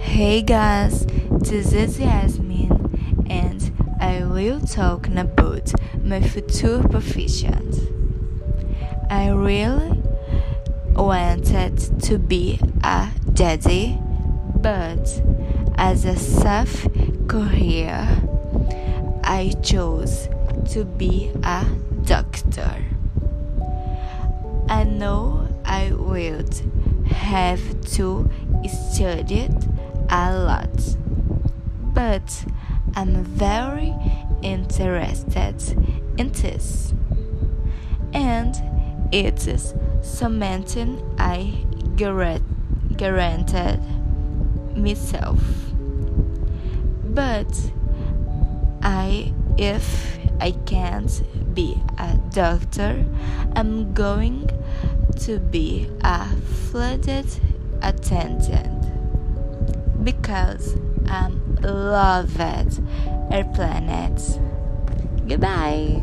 Hey guys, this is Yasmin and I will talk about my future professions. I really wanted to be a daddy, but as a self career, I chose to be a doctor. I know I would have to study a lot, but I'm very interested in this, and it is something I guaranteed myself. But I, if I can't be a doctor, I'm going to be a flight attendant because I love it. Airplanes. Goodbye.